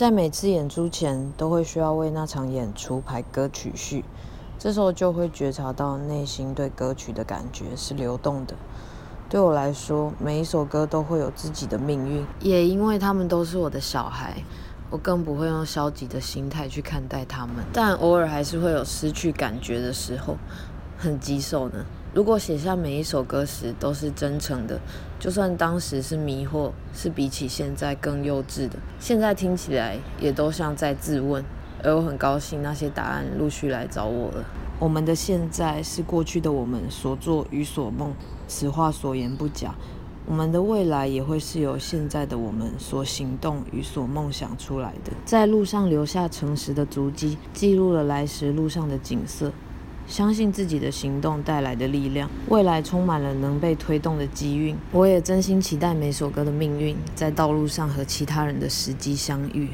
在每次演出前，都会需要为那场演出排歌曲序，这时候就会觉察到内心对歌曲的感觉是流动的。对我来说，每一首歌都会有自己的命运，也因为他们都是我的小孩，我更不会用消极的心态去看待他们。但偶尔还是会有失去感觉的时候，很棘手呢。如果写下每一首歌时都是真诚的，就算当时是迷惑，是比起现在更幼稚的，现在听起来也都像在自问。而我很高兴，那些答案陆续来找我了。我们的现在是过去的我们所做与所梦，此话所言不假。我们的未来也会是由现在的我们所行动与所梦想出来的。在路上留下诚实的足迹，记录了来时路上的景色。相信自己的行动带来的力量，未来充满了能被推动的机运。我也真心期待每首歌的命运，在道路上和其他人的时机相遇。